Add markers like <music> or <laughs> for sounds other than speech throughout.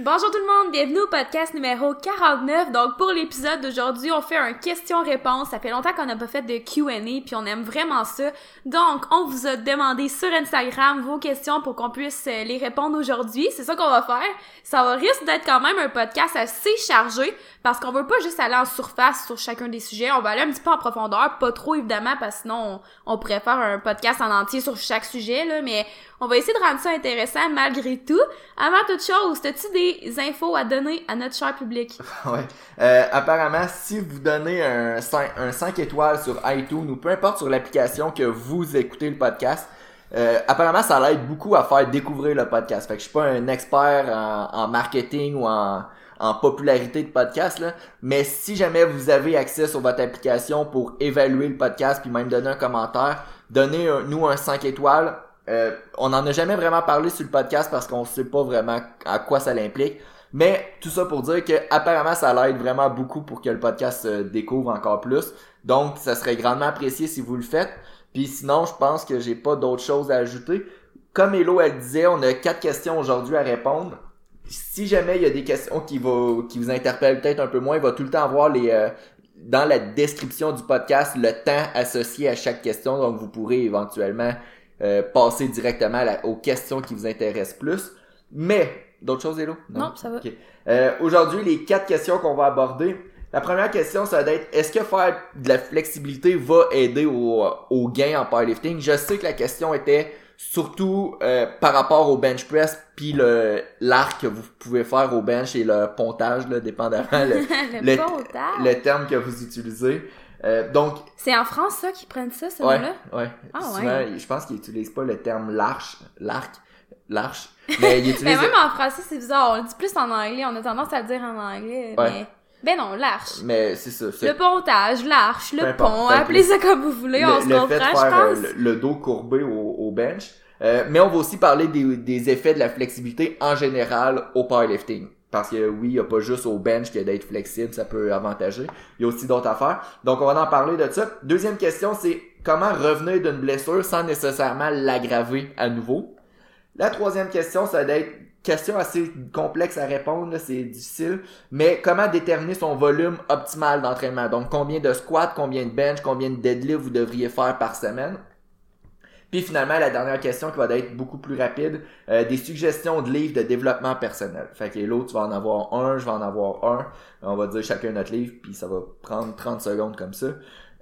Bonjour tout le monde, bienvenue au podcast numéro 49. Donc pour l'épisode d'aujourd'hui, on fait un question-réponse. Ça fait longtemps qu'on n'a pas fait de Q&A puis on aime vraiment ça. Donc on vous a demandé sur Instagram vos questions pour qu'on puisse euh, les répondre aujourd'hui. C'est ça qu'on va faire. Ça va risque d'être quand même un podcast assez chargé parce qu'on veut pas juste aller en surface sur chacun des sujets. On va aller un petit peu en profondeur, pas trop évidemment parce que sinon on, on pourrait faire un podcast en entier sur chaque sujet là, mais on va essayer de rendre ça intéressant malgré tout. Avant toute chose, as-tu des infos à donner à notre cher public? <laughs> ouais. Euh, apparemment, si vous donnez un 5, un 5 étoiles sur iTunes ou peu importe sur l'application que vous écoutez le podcast, euh, apparemment, ça l'aide beaucoup à faire découvrir le podcast. Fait que je suis pas un expert en, marketing ou en, popularité de podcast, là. mais si jamais vous avez accès sur votre application pour évaluer le podcast puis même donner un commentaire, donnez-nous un 5 étoiles euh, on n'en a jamais vraiment parlé sur le podcast parce qu'on sait pas vraiment à quoi ça l'implique. Mais tout ça pour dire que apparemment ça l'aide vraiment beaucoup pour que le podcast se découvre encore plus. Donc ça serait grandement apprécié si vous le faites. Puis sinon, je pense que j'ai pas d'autres choses à ajouter. Comme Hello elle disait, on a quatre questions aujourd'hui à répondre. Si jamais il y a des questions qui, vous interpellent peut-être un peu moins, il va tout le temps avoir les euh, dans la description du podcast le temps associé à chaque question. Donc vous pourrez éventuellement euh, passer directement aux questions qui vous intéressent plus. Mais, d'autres choses, Hello? Non, ça va. Euh, Aujourd'hui, les quatre questions qu'on va aborder. La première question, ça va être, est-ce que faire de la flexibilité va aider au, au gain en powerlifting? Je sais que la question était surtout euh, par rapport au bench press puis le l'arc que vous pouvez faire au bench et le pontage là dépendamment le, <laughs> le, pontage. le terme que vous utilisez euh, donc c'est en France ça qu'ils prennent ça ce ouais, là ouais. Ah, Souvent, ouais. je pense qu'ils utilisent pas le terme l'arche l'arc l'arche mais ils <laughs> mais utilisent même en français c'est bizarre on le dit plus en anglais on a tendance à le dire en anglais Ouais. mais ben non l'arche mais c'est ça le pontage l'arche le pont appelez ça comme vous voulez on le, se le comprend fait de je faire euh, pense le, le dos courbé au, au bench. Euh, mais on va aussi parler des, des effets de la flexibilité en général au powerlifting. Parce que oui, il n'y a pas juste au bench que d'être flexible, ça peut avantager. Il y a aussi d'autres affaires. Donc on va en parler de ça. Deuxième question, c'est comment revenir d'une blessure sans nécessairement l'aggraver à nouveau? La troisième question, ça va être question assez complexe à répondre, c'est difficile, mais comment déterminer son volume optimal d'entraînement? Donc combien de squats, combien de bench, combien de deadlift vous devriez faire par semaine? Puis finalement, la dernière question qui va être beaucoup plus rapide, euh, des suggestions de livres de développement personnel. Fait que l'autre, tu vas en avoir un, je vais en avoir un. On va dire chacun notre livre, puis ça va prendre 30 secondes comme ça.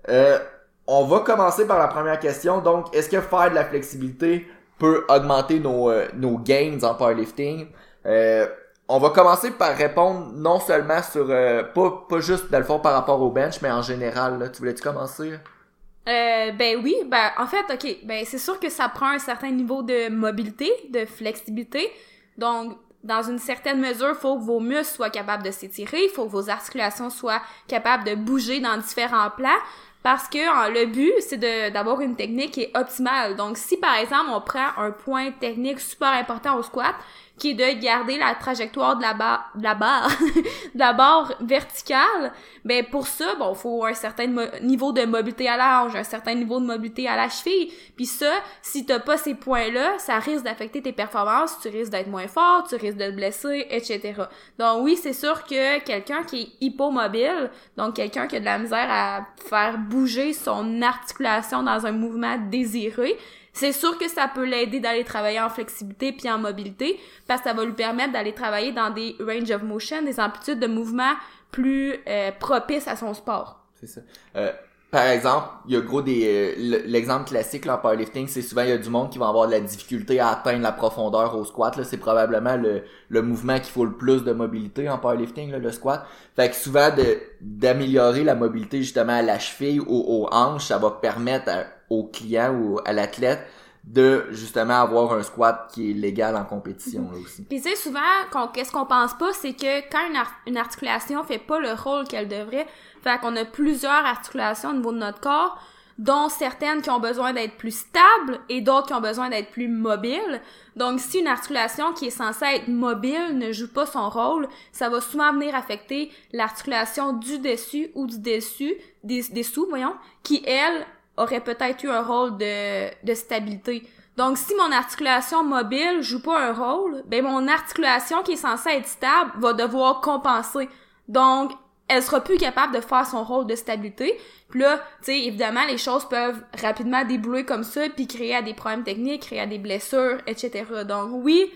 Euh, on va commencer par la première question. Donc, est-ce que faire de la flexibilité peut augmenter nos, euh, nos gains en powerlifting? Euh, on va commencer par répondre non seulement sur, euh, pas, pas juste dans le fond par rapport au bench, mais en général. Là. Tu voulais-tu commencer? Euh, ben oui, ben en fait, ok, ben c'est sûr que ça prend un certain niveau de mobilité, de flexibilité. Donc, dans une certaine mesure, il faut que vos muscles soient capables de s'étirer, il faut que vos articulations soient capables de bouger dans différents plans. Parce que le but, c'est d'avoir une technique qui est optimale. Donc, si par exemple, on prend un point technique super important au squat, qui est de garder la trajectoire de la barre, de la barre, <laughs> de la verticale, ben pour ça, bon, faut un certain niveau de mobilité à la hanche, un certain niveau de mobilité à la cheville. Puis ça, si t'as pas ces points-là, ça risque d'affecter tes performances, tu risques d'être moins fort, tu risques de te blesser, etc. Donc oui, c'est sûr que quelqu'un qui est hypomobile, donc quelqu'un qui a de la misère à faire bouger son articulation dans un mouvement désiré, c'est sûr que ça peut l'aider d'aller travailler en flexibilité puis en mobilité parce que ça va lui permettre d'aller travailler dans des range of motion, des amplitudes de mouvement plus euh, propices à son sport. C'est ça. Euh, par exemple, il y a gros des euh, l'exemple classique là, en powerlifting, c'est souvent il y a du monde qui va avoir de la difficulté à atteindre la profondeur au squat là, c'est probablement le, le mouvement qui faut le plus de mobilité en powerlifting là, le squat. Fait que souvent de d'améliorer la mobilité justement à la cheville ou aux hanches, ça va permettre à- au client ou à l'athlète de justement avoir un squat qui est légal en compétition là aussi. Puis tu souvent qu'est-ce qu'on pense pas c'est que quand une, ar- une articulation fait pas le rôle qu'elle devrait, fait qu'on a plusieurs articulations au niveau de notre corps dont certaines qui ont besoin d'être plus stables et d'autres qui ont besoin d'être plus mobiles. Donc, si une articulation qui est censée être mobile ne joue pas son rôle, ça va souvent venir affecter l'articulation du dessus ou du dessus, des, dessous, voyons, qui, elle, aurait peut-être eu un rôle de, de stabilité. Donc, si mon articulation mobile joue pas un rôle, ben mon articulation qui est censée être stable va devoir compenser. Donc, elle sera plus capable de faire son rôle de stabilité. Puis là, tu sais, évidemment, les choses peuvent rapidement débouler comme ça, puis créer des problèmes techniques, créer des blessures, etc. Donc oui,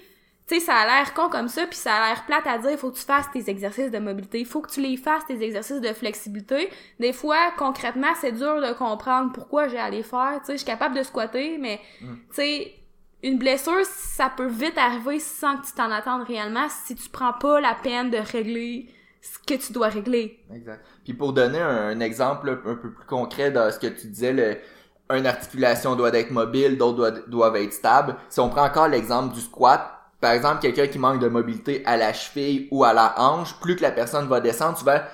tu sais, ça a l'air con comme ça, puis ça a l'air plate à dire, il faut que tu fasses tes exercices de mobilité, il faut que tu les fasses, tes exercices de flexibilité. Des fois, concrètement, c'est dur de comprendre pourquoi j'ai à les faire. Tu sais, je suis capable de squatter, mais, mm. tu sais, une blessure, ça peut vite arriver sans que tu t'en attendes réellement si tu prends pas la peine de régler ce que tu dois régler. Exact. Puis pour donner un, exemple un peu plus concret dans ce que tu disais, le, une articulation doit être mobile, d'autres doivent, être stables. Si on prend encore l'exemple du squat, par exemple, quelqu'un qui manque de mobilité à la cheville ou à la hanche, plus que la personne va descendre, tu vas,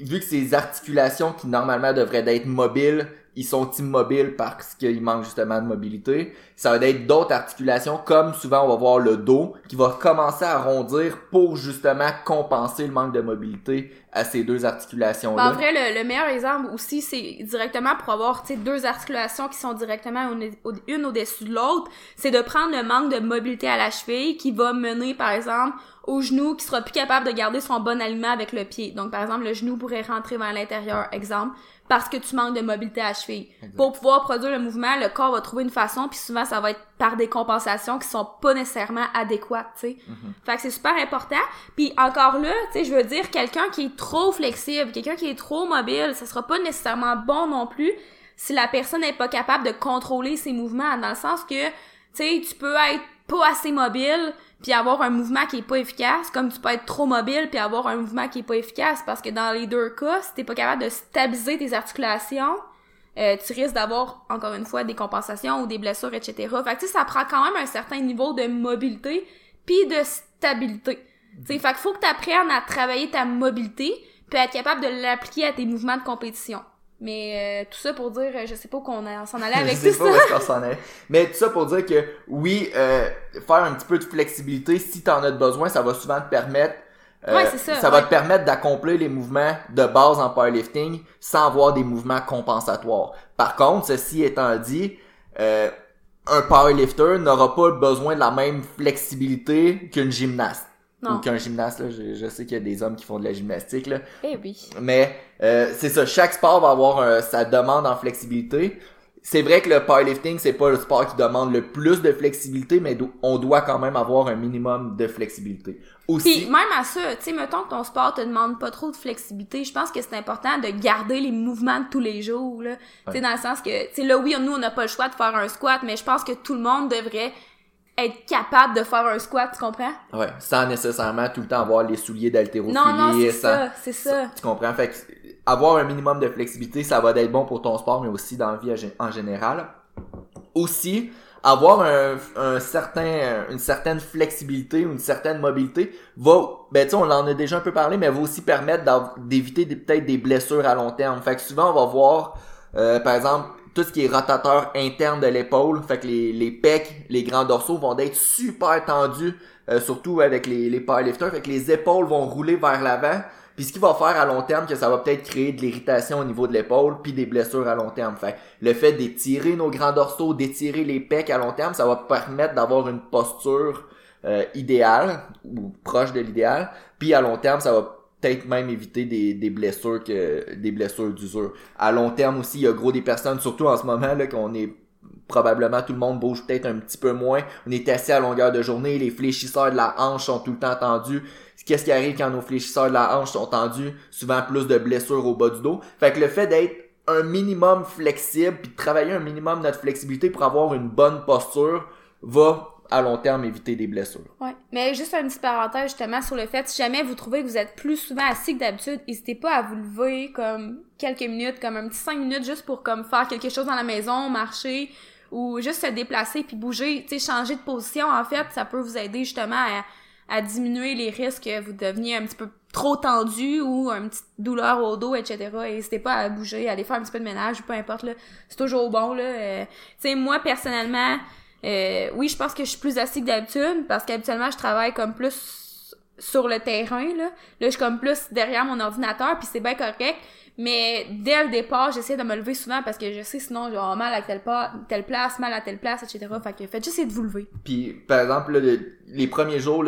vu que ces articulations qui normalement devraient être mobiles ils sont immobiles parce qu'il manque justement de mobilité. Ça va être d'autres articulations, comme souvent on va voir le dos, qui va commencer à rondir pour justement compenser le manque de mobilité à ces deux articulations-là. Ben, en vrai, le, meilleur exemple aussi, c'est directement pour avoir deux articulations qui sont directement une au-dessus de l'autre, c'est de prendre le manque de mobilité à la cheville qui va mener, par exemple, au genou qui sera plus capable de garder son bon aliment avec le pied. Donc, par exemple, le genou pourrait rentrer vers l'intérieur, exemple parce que tu manques de mobilité à la cheville. Pour pouvoir produire le mouvement, le corps va trouver une façon, puis souvent ça va être par des compensations qui sont pas nécessairement adéquates, tu sais. Mm-hmm. Fait que c'est super important. Puis encore là, tu sais, je veux dire, quelqu'un qui est trop flexible, quelqu'un qui est trop mobile, ça sera pas nécessairement bon non plus si la personne n'est pas capable de contrôler ses mouvements, dans le sens que, tu sais, tu peux être pas assez mobile, puis avoir un mouvement qui est pas efficace, comme tu peux être trop mobile puis avoir un mouvement qui est pas efficace, parce que dans les deux cas, si t'es pas capable de stabiliser tes articulations, euh, tu risques d'avoir, encore une fois, des compensations ou des blessures, etc. Fait que, ça prend quand même un certain niveau de mobilité puis de stabilité. T'sais, fait qu'il faut que tu apprennes à travailler ta mobilité puis être capable de l'appliquer à tes mouvements de compétition. Mais euh, tout ça pour dire, je sais pas qu'on s'en allait <laughs> avec je sais pas Où s'en allait. Mais tout ça pour dire que oui, euh, faire un petit peu de flexibilité, si tu en as besoin, ça va souvent te permettre euh, ouais, ça, ça va te permettre d'accomplir les mouvements de base en powerlifting sans avoir des mouvements compensatoires. Par contre, ceci étant dit, euh, un powerlifter n'aura pas besoin de la même flexibilité qu'une gymnaste. Non. Ou qu'un gymnaste, là, je, sais qu'il y a des hommes qui font de la gymnastique. Là. Eh oui. Mais euh, c'est ça, chaque sport va avoir sa demande en flexibilité. C'est vrai que le powerlifting, c'est pas le sport qui demande le plus de flexibilité, mais on doit quand même avoir un minimum de flexibilité. Aussi. Puis même à ça, tu sais, mettons que ton sport te demande pas trop de flexibilité, je pense que c'est important de garder les mouvements de tous les jours, là. Tu sais, dans le sens que, tu sais, là, oui, nous, on n'a pas le choix de faire un squat, mais je pense que tout le monde devrait être capable de faire un squat, tu comprends? Ouais, sans nécessairement tout le temps avoir les souliers d'haltérophilie. Non, non, c'est ça, c'est ça. Tu comprends? Fait que avoir un minimum de flexibilité, ça va être bon pour ton sport, mais aussi dans la vie en général. Aussi, avoir un, un, certain une certaine flexibilité ou une certaine mobilité va ben tu on en a déjà un peu parlé mais va aussi permettre d'éviter peut-être des blessures à long terme fait que souvent on va voir euh, par exemple tout ce qui est rotateur interne de l'épaule, fait que les, les pecs, les grands dorsaux vont être super tendus, euh, surtout avec les, les powerlifters, fait que les épaules vont rouler vers l'avant, puis ce qui va faire à long terme que ça va peut-être créer de l'irritation au niveau de l'épaule puis des blessures à long terme. Fait le fait d'étirer nos grands dorsaux, d'étirer les pecs à long terme, ça va permettre d'avoir une posture euh, idéale ou proche de l'idéal. Puis à long terme, ça va peut-être même éviter des, des blessures que des blessures d'usure. À long terme aussi, il y a gros des personnes, surtout en ce moment là, qu'on est probablement tout le monde bouge peut-être un petit peu moins. On est assis à longueur de journée, les fléchisseurs de la hanche sont tout le temps tendus. Qu'est-ce qui arrive quand nos fléchisseurs de la hanche sont tendus? Souvent plus de blessures au bas du dos. Fait que le fait d'être un minimum flexible puis de travailler un minimum notre flexibilité pour avoir une bonne posture va à long terme éviter des blessures. Ouais. Mais juste un petit parenthèse justement sur le fait, si jamais vous trouvez que vous êtes plus souvent assis que d'habitude, n'hésitez pas à vous lever comme quelques minutes, comme un petit cinq minutes juste pour comme faire quelque chose dans la maison, marcher ou juste se déplacer puis bouger, tu sais, changer de position en fait, ça peut vous aider justement à, à diminuer les risques que vous deveniez un petit peu trop tendu ou une petite douleur au dos, etc. N'hésitez pas à bouger, à aller faire un petit peu de ménage, peu importe là, c'est toujours bon là. Euh, tu sais, moi personnellement euh, oui, je pense que je suis plus assis que d'habitude parce qu'habituellement je travaille comme plus sur le terrain, là. Là, je suis comme plus derrière mon ordinateur, puis c'est bien correct. Mais dès le départ, j'essaie de me lever souvent parce que je sais sinon j'ai mal à telle, telle place, mal à telle place, etc. Fait que faites juste de vous lever. Puis par exemple, les premiers jours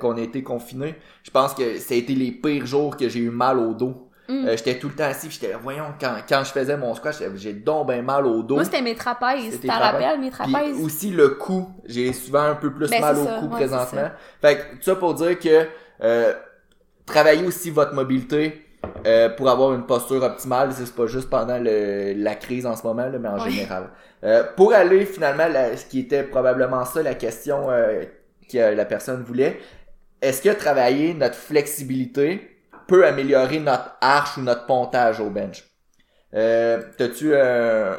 qu'on a été confinés, je pense que ça a été les pires jours que j'ai eu mal au dos. Mm. Euh, j'étais tout le temps assis, j'étais voyons, quand, quand je faisais mon squat, j'ai donc ben mal au dos. Moi, c'était mes trapèzes. Tu rappelles, mes trapèzes? Puis aussi le cou. J'ai souvent un peu plus ben, mal au cou présentement. Fait que, ça pour dire que, euh, travaillez aussi votre mobilité, euh, pour avoir une posture optimale, c'est pas juste pendant le, la crise en ce moment, là, mais en général. Euh, pour aller finalement, ce qui était probablement ça la question euh, que la personne voulait, est-ce que travailler notre flexibilité peut améliorer notre arche ou notre pontage au bench? Euh, T'as-tu un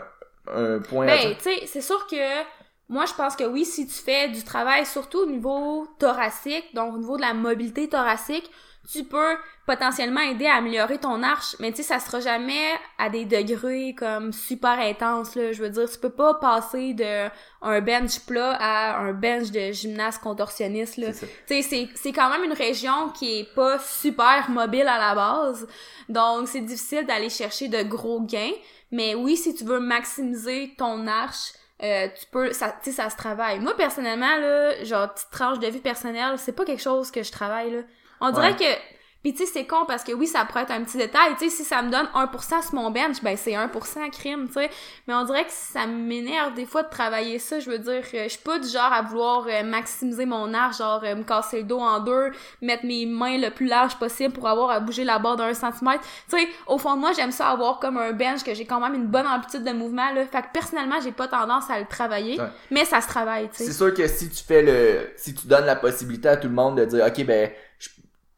point ben, tu sais, c'est sûr que moi, je pense que oui, si tu fais du travail, surtout au niveau thoracique, donc au niveau de la mobilité thoracique, tu peux potentiellement aider à améliorer ton arche, mais tu sais, ça sera jamais à des degrés comme super intenses, là. Je veux dire, tu peux pas passer de un bench plat à un bench de gymnase contorsionniste, là. Tu sais, c'est quand même une région qui est pas super mobile à la base. Donc, c'est difficile d'aller chercher de gros gains. Mais oui, si tu veux maximiser ton arche, euh, tu peux ça tu sais ça se travaille moi personnellement là genre petite tranche de vie personnelle c'est pas quelque chose que je travaille là on dirait que puis tu sais, c'est con parce que oui, ça pourrait être un petit détail. Tu sais, si ça me donne 1% sur mon bench, ben c'est 1% crime, tu sais. Mais on dirait que ça m'énerve des fois de travailler ça. Je veux dire, je suis pas du genre à vouloir euh, maximiser mon arche, genre euh, me casser le dos en deux, mettre mes mains le plus large possible pour avoir à bouger la barre d'un centimètre. Tu sais, au fond de moi, j'aime ça avoir comme un bench que j'ai quand même une bonne amplitude de mouvement, là. Fait que personnellement, j'ai pas tendance à le travailler. Mais ça se travaille, tu sais. C'est sûr que si tu fais le... Si tu donnes la possibilité à tout le monde de dire, OK, ben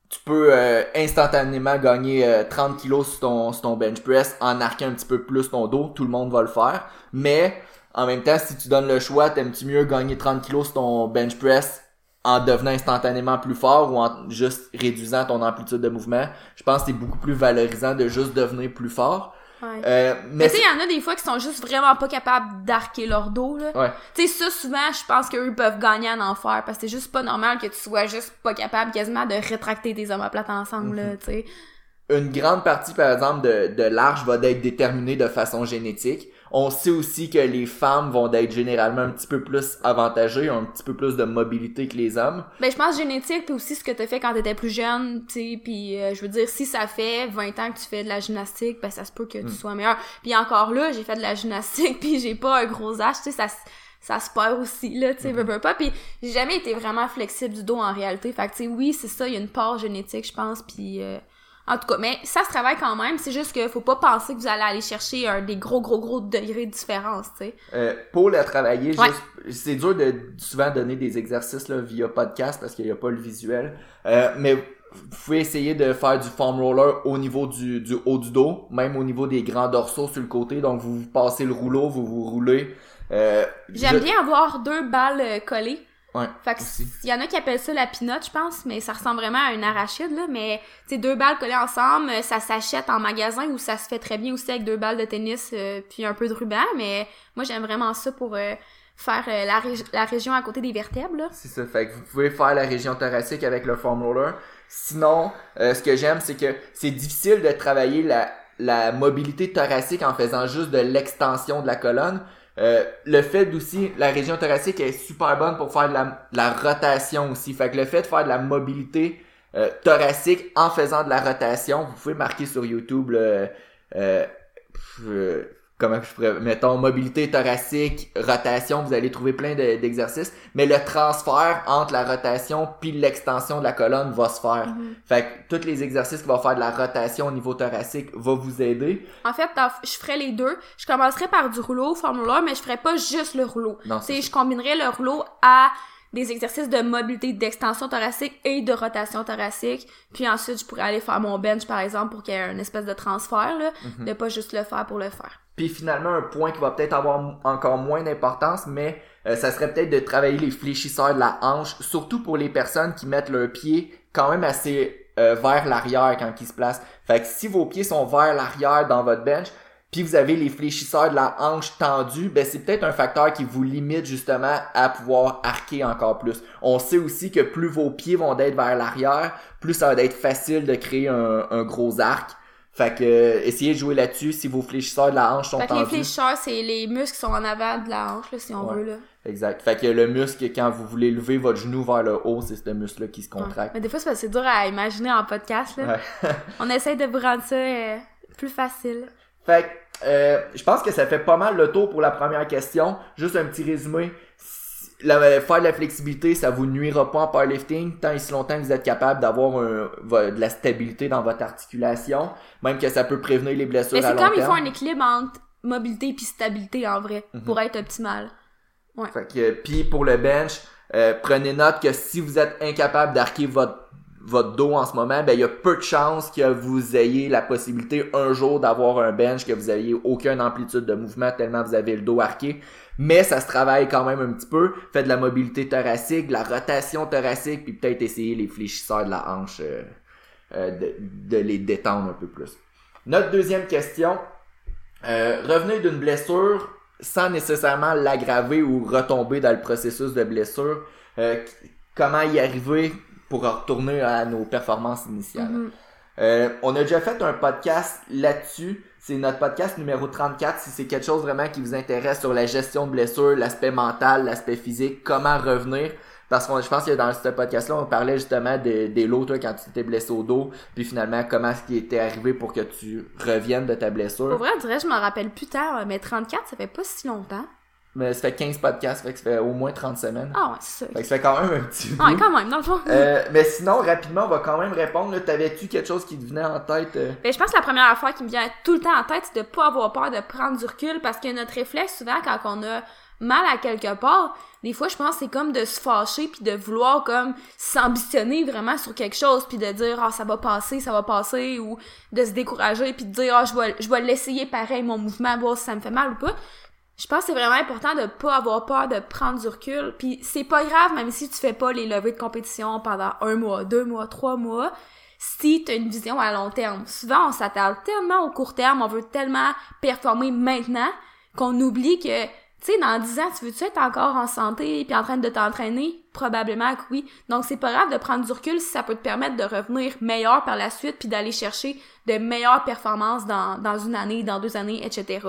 tu peux euh, instantanément gagner 30 euh, kilos sur ton, sur ton bench press en arquant un petit peu plus ton dos, tout le monde va le faire. Mais en même temps, si tu donnes le choix, t'aimes-tu mieux gagner 30 kilos sur ton bench press en devenant instantanément plus fort ou en juste réduisant ton amplitude de mouvement? Je pense que c'est beaucoup plus valorisant de juste devenir plus fort. Euh, mais, tu sais, il y en a des fois qui sont juste vraiment pas capables d'arquer leur dos, là. Ouais. Tu sais, ça, souvent, je pense qu'eux peuvent gagner en enfer parce que c'est juste pas normal que tu sois juste pas capable quasiment de rétracter tes omoplates ensemble, là, mhm. tu sais. Une grande partie, par exemple, de, de l'arche va être déterminée de façon génétique. On sait aussi que les femmes vont être généralement un petit peu plus avantagées, ont un petit peu plus de mobilité que les hommes. Ben je pense génétique puis aussi ce que tu fait quand t'étais plus jeune, tu sais, puis euh, je veux dire si ça fait 20 ans que tu fais de la gymnastique, ben ça se peut que tu hmm. sois meilleur. Puis encore là, j'ai fait de la gymnastique <laughs> puis j'ai pas un gros âge, tu sais ça ça se perd aussi là, tu sais, mm pas puis j'ai jamais été vraiment flexible du dos en réalité. Fait que tu sais oui, c'est ça, il y a une part génétique, je pense puis euh, en tout cas, mais ça se travaille quand même. C'est juste qu'il faut pas penser que vous allez aller chercher un, des gros, gros, gros degrés de différence, tu sais. Euh, pour le travailler, c'est dur de souvent donner des exercices là, via podcast parce qu'il n'y a pas le visuel. Euh, mais vous pouvez essayer de faire du foam roller au niveau du, du haut du dos, même au niveau des grands dorsaux sur le côté. Donc, vous passez le rouleau, vous vous roulez. Euh, J'aime bien avoir deux balles euh, collées Ouais. Fait que il y en a qui appellent ça la pinotte, je pense, mais ça ressemble vraiment à une arachide là, mais c'est deux balles collées ensemble, ça s'achète en magasin ou ça se fait très bien aussi avec deux balles de tennis euh, puis un peu de ruban, mais moi j'aime vraiment ça pour euh, faire euh, la, la région à côté des vertèbres là. C'est ça, fait que vous pouvez faire la région thoracique avec le foam roller. Sinon, ce que j'aime c'est que c'est difficile de travailler la la mobilité thoracique en faisant juste de l'extension de la colonne euh, le fait aussi, la région thoracique est super bonne pour faire de la, rotation aussi. Fait que le fait de faire de la mobilité euh, thoracique en faisant de la rotation, vous pouvez marquer sur YouTube le, euh, comment je pourrais, mettons, mobilité thoracique, rotation, vous allez trouver plein d'exercices, mais le transfert entre la rotation puis l'extension de la colonne va se faire. Mhm. Fait que tous les exercices qui vont faire de la rotation au niveau thoracique va vous aider. En fait, je ferais les deux. Je commencerai par du rouleau formulaire, mais je ferais pas juste le rouleau. Non, c'est je combinerais le rouleau à des exercices de mobilité, d'extension thoracique et de rotation thoracique. Puis ensuite, je pourrais aller faire mon bench, par exemple, pour qu'il y ait une espèce de transfert, là, mhm. de pas juste le faire pour le faire. Puis finalement, un point qui va peut-être avoir encore moins d'importance, mais euh, ça serait peut-être de travailler les fléchisseurs de la hanche, surtout pour les personnes qui mettent leurs pieds quand même assez euh, vers l'arrière quand ils se placent. Fait que si vos pieds sont vers l'arrière dans votre bench, puis vous avez les fléchisseurs de la hanche tendue, ben c'est peut-être un facteur qui vous limite justement à pouvoir arquer encore plus. On sait aussi que plus vos pieds vont être vers l'arrière, plus ça va être facile de créer un, un gros arc. Fait que euh, essayez de jouer là-dessus si vos fléchisseurs de la hanche sont Fait que les tendus. fléchisseurs, c'est les muscles qui sont en avant de la hanche, là, si on Ouais. veut, là. Exact. Fait que le muscle, quand vous voulez lever votre genou vers le haut, c'est ce muscle-là qui se Ouais. contracte. Mais des fois, c'est dur à imaginer en podcast, là. Ouais. <laughs> On essaye de vous rendre ça euh, plus facile. Fait que, euh, je pense que ça fait pas mal le tour pour la première question. Juste un petit résumé. La- faire de la flexibilité, ça vous nuira pas en powerlifting tant et si longtemps que vous êtes capable d'avoir de la stabilité dans votre articulation. Même que ça peut prévenir les blessures Mais à c'est long comme il terme. faut un équilibre entre mobilité puis stabilité, en vrai, Mhm. pour être optimal. Fait que, puis pour le bench, euh, prenez note que si vous êtes incapable d'arquer votre votre dos en ce moment, ben il y a peu de chances que vous ayez la possibilité un jour d'avoir un bench, que vous ayez aucune amplitude de mouvement tellement vous avez le dos arqué. Mais ça se travaille quand même un petit peu. Faites de la mobilité thoracique, de la rotation thoracique, puis peut-être essayer les fléchisseurs de la hanche, euh, euh, de, les détendre un peu plus. Notre deuxième question. Euh, revenez d'une blessure sans nécessairement l'aggraver ou retomber dans le processus de blessure. Comment y arriver? Pour retourner à nos performances initiales. Mhm. Euh, on a déjà fait un podcast là-dessus. C'est notre podcast numéro 34. Si c'est quelque chose vraiment qui vous intéresse sur la gestion de blessures, l'aspect mental, l'aspect physique, comment revenir? Parce que je pense que dans ce podcast-là, on parlait justement de- des lots, toi, quand tu t'étais blessé au dos, puis finalement, comment ce qui était arrivé pour que tu reviennes de ta blessure. Pour vrai, on dirait, je m'en rappelle plus tard, mais 34, ça fait pas si longtemps. Mais ça fait 15 podcasts, fait que ça fait au moins 30 semaines. Ah ouais, c'est ça. Fait que ça fait quand même un petit bout. Ouais, quand même, dans le fond. Euh, mais sinon, rapidement, on va quand même répondre. T'avais-tu quelque chose qui te venait en tête? euh? Ben, je pense que la première affaire qui me vient tout le temps en tête, c'est de pas avoir peur de prendre du recul parce que notre réflexe, souvent, quand on a mal à quelque part, des fois, je pense que c'est comme de se fâcher puis de vouloir comme s'ambitionner vraiment sur quelque chose puis de dire ah ça va passer, ça va passer ou de se décourager puis de dire ah je vais je vais l'essayer pareil mon mouvement voir si ça me fait mal ou pas. Je pense que c'est vraiment important de pas avoir peur de prendre du recul puis c'est pas grave même si tu fais pas les levées de compétition pendant un mois, deux mois, trois mois si tu as une vision à long terme. Souvent, on s'attarde tellement au court terme, on veut tellement performer maintenant qu'on oublie que, tu sais, dans 10 ans, tu veux-tu être encore en santé puis en train de t'entraîner? Probablement que oui. Donc, c'est pas grave de prendre du recul si ça peut te permettre de revenir meilleur par la suite puis d'aller chercher de meilleures performances dans, dans une année, dans deux années, etc.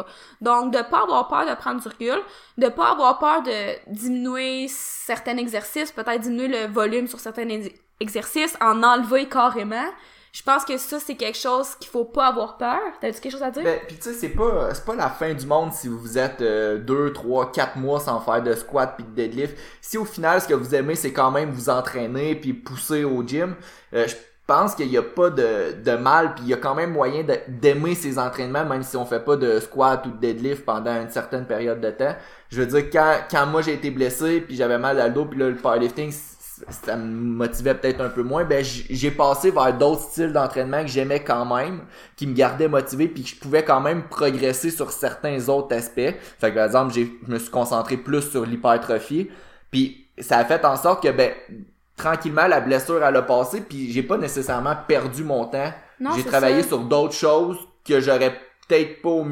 Donc, de pas avoir peur de prendre du recul, de pas avoir peur de diminuer certains exercices, peut-être diminuer le volume sur certains ex- exercices, en enlever carrément. Je pense que ça, c'est quelque chose qu'il faut pas avoir peur. T'as-tu quelque chose à dire? Ben, pis tu sais, c'est pas, c'est pas la fin du monde si vous êtes 2, 3, 4 mois sans faire de squat puis de deadlift. Si au final, ce que vous aimez, c'est quand même vous entraîner puis pousser au gym, euh, je pense qu'il y a pas de, de mal puis il y a quand même moyen d'aimer ces entraînements même si on fait pas de squat ou de deadlift pendant une certaine période de temps. Je veux dire, quand, quand moi j'ai été blessé puis j'avais mal à le dos puis là, le powerlifting, ça me motivait peut-être un peu moins, ben j'ai passé vers d'autres styles d'entraînement que j'aimais quand même, qui me gardaient motivé puis que je pouvais quand même progresser sur certains autres aspects. Fait que par exemple, j'ai je me suis concentré plus sur l'hypertrophie, puis ça a fait en sorte que ben tranquillement la blessure elle a passé puis j'ai pas nécessairement perdu mon temps. J'ai travaillé ça. sur d'autres choses que j'aurais peut-être pas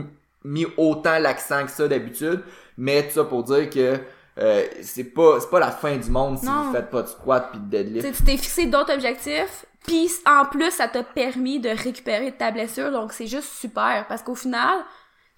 mis autant l'accent que ça d'habitude, mais tout ça pour dire que euh, c'est pas c'est pas la fin du monde si Non. vous faites pas de squat puis de deadlift. sais, tu t'es fixé d'autres objectifs, puis en plus, ça t'a permis de récupérer de ta blessure, donc c'est juste super, parce qu'au final,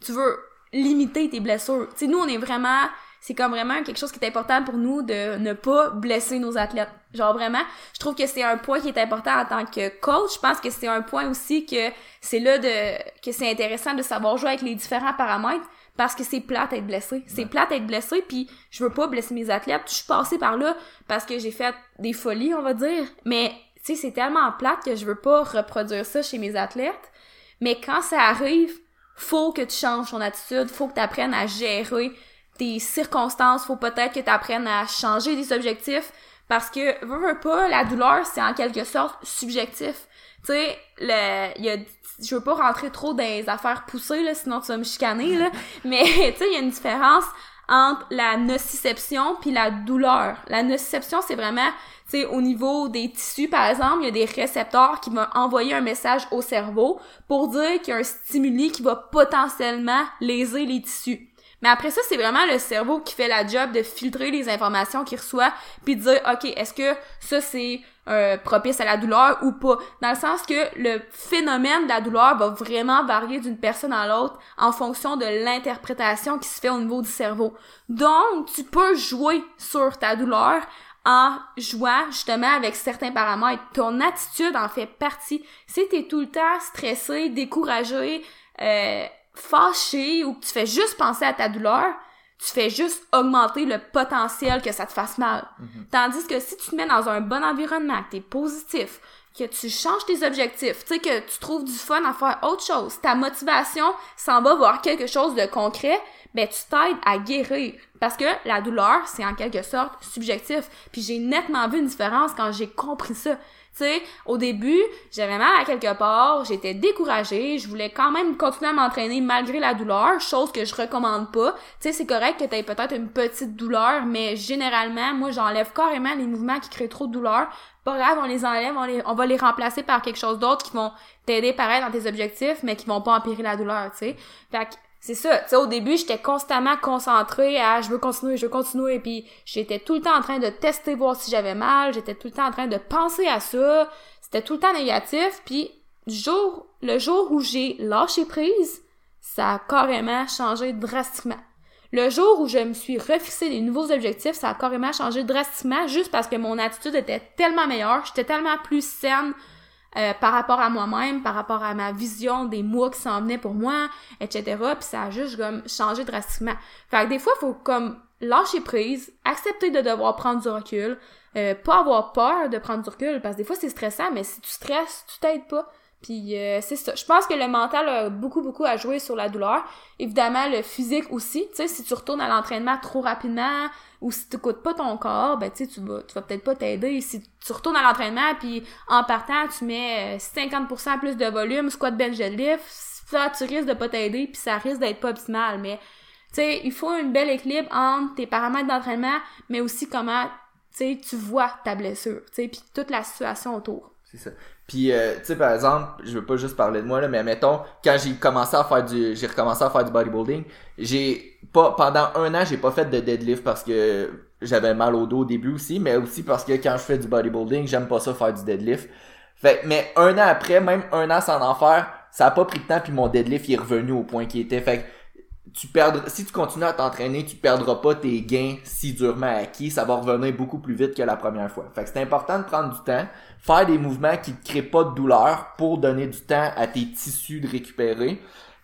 tu veux limiter tes blessures. Tu sais, nous, on est vraiment, c'est comme vraiment quelque chose qui est important pour nous de ne pas blesser nos athlètes. Genre vraiment, je trouve que c'est un point qui est important en tant que coach. Je pense que c'est un point aussi que c'est là de, que c'est intéressant de savoir jouer avec les différents paramètres parce que c'est plate être blessé. C'est plate être blessé, puis je veux pas blesser mes athlètes. Je suis passée par là parce que j'ai fait des folies, on va dire. Mais, tu sais, c'est tellement plate que je veux pas reproduire ça chez mes athlètes. Mais quand ça arrive, faut que tu changes ton attitude, faut que tu apprennes à gérer tes circonstances, faut peut-être que tu apprennes à changer des objectifs parce que veux, veux pas la douleur, c'est en quelque sorte subjectif. Tu sais, le il y a je veux pas rentrer trop dans les affaires poussées là, sinon tu vas me chicaner là, <laughs> mais tu sais, il y a une différence entre la nociception puis la douleur. La nociception, c'est vraiment, tu sais, au niveau des tissus, par exemple, il y a des récepteurs qui vont envoyer un message au cerveau pour dire qu'il y a un stimuli qui va potentiellement léser les tissus. Mais après ça, c'est vraiment le cerveau qui fait la job de filtrer les informations qu'il reçoit, puis de dire, OK, est-ce que ça, c'est euh, propice à la douleur ou pas? Dans le sens que le phénomène de la douleur va vraiment varier d'une personne à l'autre en fonction de l'interprétation qui se fait au niveau du cerveau. Donc, tu peux jouer sur ta douleur en jouant justement avec certains paramètres. Ton attitude en fait partie. Si t'es tout le temps stressé, découragé, euh, fâché ou que tu fais juste penser à ta douleur, tu fais juste augmenter le potentiel que ça te fasse mal. Mhm. Tandis que si tu te mets dans un bon environnement, que t'es positif, que tu changes tes objectifs, tu sais, que tu trouves du fun à faire autre chose, ta motivation s'en va voir quelque chose de concret, ben tu t'aides à guérir. Parce que la douleur, c'est en quelque sorte subjectif. Puis j'ai nettement vu une différence quand j'ai compris ça. Tu sais, au début, j'avais mal à quelque part, j'étais découragée, je voulais quand même continuer à m'entraîner malgré la douleur, chose que je recommande pas. Tu sais, c'est correct que t'aies peut-être une petite douleur, mais généralement, moi, j'enlève carrément les mouvements qui créent trop de douleur. Pas grave, on les enlève, on va les remplacer par quelque chose d'autre qui vont t'aider pareil dans tes objectifs, mais qui vont pas empirer la douleur, tu sais. Fait que c'est ça, tu sais, au début, j'étais constamment concentrée à je veux continuer, je veux continuer, puis j'étais tout le temps en train de tester, voir si j'avais mal, j'étais tout le temps en train de penser à ça, c'était tout le temps négatif, puis jour, le jour où j'ai lâché prise, ça a carrément changé drastiquement. Le jour où je me suis refixé des nouveaux objectifs, ça a carrément changé drastiquement juste parce que mon attitude était tellement meilleure, j'étais tellement plus saine, euh, par rapport à moi-même, par rapport à ma vision des mois qui s'en venaient pour moi, etc. Puis ça a juste comme changé drastiquement. Fait que des fois, il faut comme lâcher prise, accepter de devoir prendre du recul, euh, pas avoir peur de prendre du recul, parce que des fois c'est stressant, mais si tu stresses, tu t'aides pas. Puis euh, c'est ça. Je pense que le mental a beaucoup, beaucoup à jouer sur la douleur. Évidemment, le physique aussi. Tu sais, si tu retournes à l'entraînement trop rapidement ou si tu n'écoutes pas ton corps, ben tu tu vas, tu vas peut-être pas t'aider. Si tu retournes à l'entraînement puis en partant, tu mets 50% plus de volume, squat, bench, deadlift, ça, tu risques de pas t'aider puis ça risque d'être pas optimal. Mais tu sais, il faut un bel équilibre entre tes paramètres d'entraînement, mais aussi comment tu tu vois ta blessure, tu sais, puis toute la situation autour. C'est ça. Puis, euh, tu sais, par exemple, je veux pas juste parler de moi, là, mais mettons, quand j'ai commencé à faire du, j'ai recommencé à faire du bodybuilding, j'ai pas, pendant un an, j'ai pas fait de deadlift parce que j'avais mal au dos au début aussi, mais aussi parce que quand je fais du bodybuilding, j'aime pas ça faire du deadlift. Fait, mais un an après, même un an sans en faire, ça a pas pris de temps puis mon deadlift est revenu au point qu'il était. Fait tu perdras, si tu continues à t'entraîner, tu perdras pas tes gains si durement acquis, ça va revenir beaucoup plus vite que la première fois. Fait que c'est important de prendre du temps, faire des mouvements qui ne créent pas de douleur pour donner du temps à tes tissus de récupérer.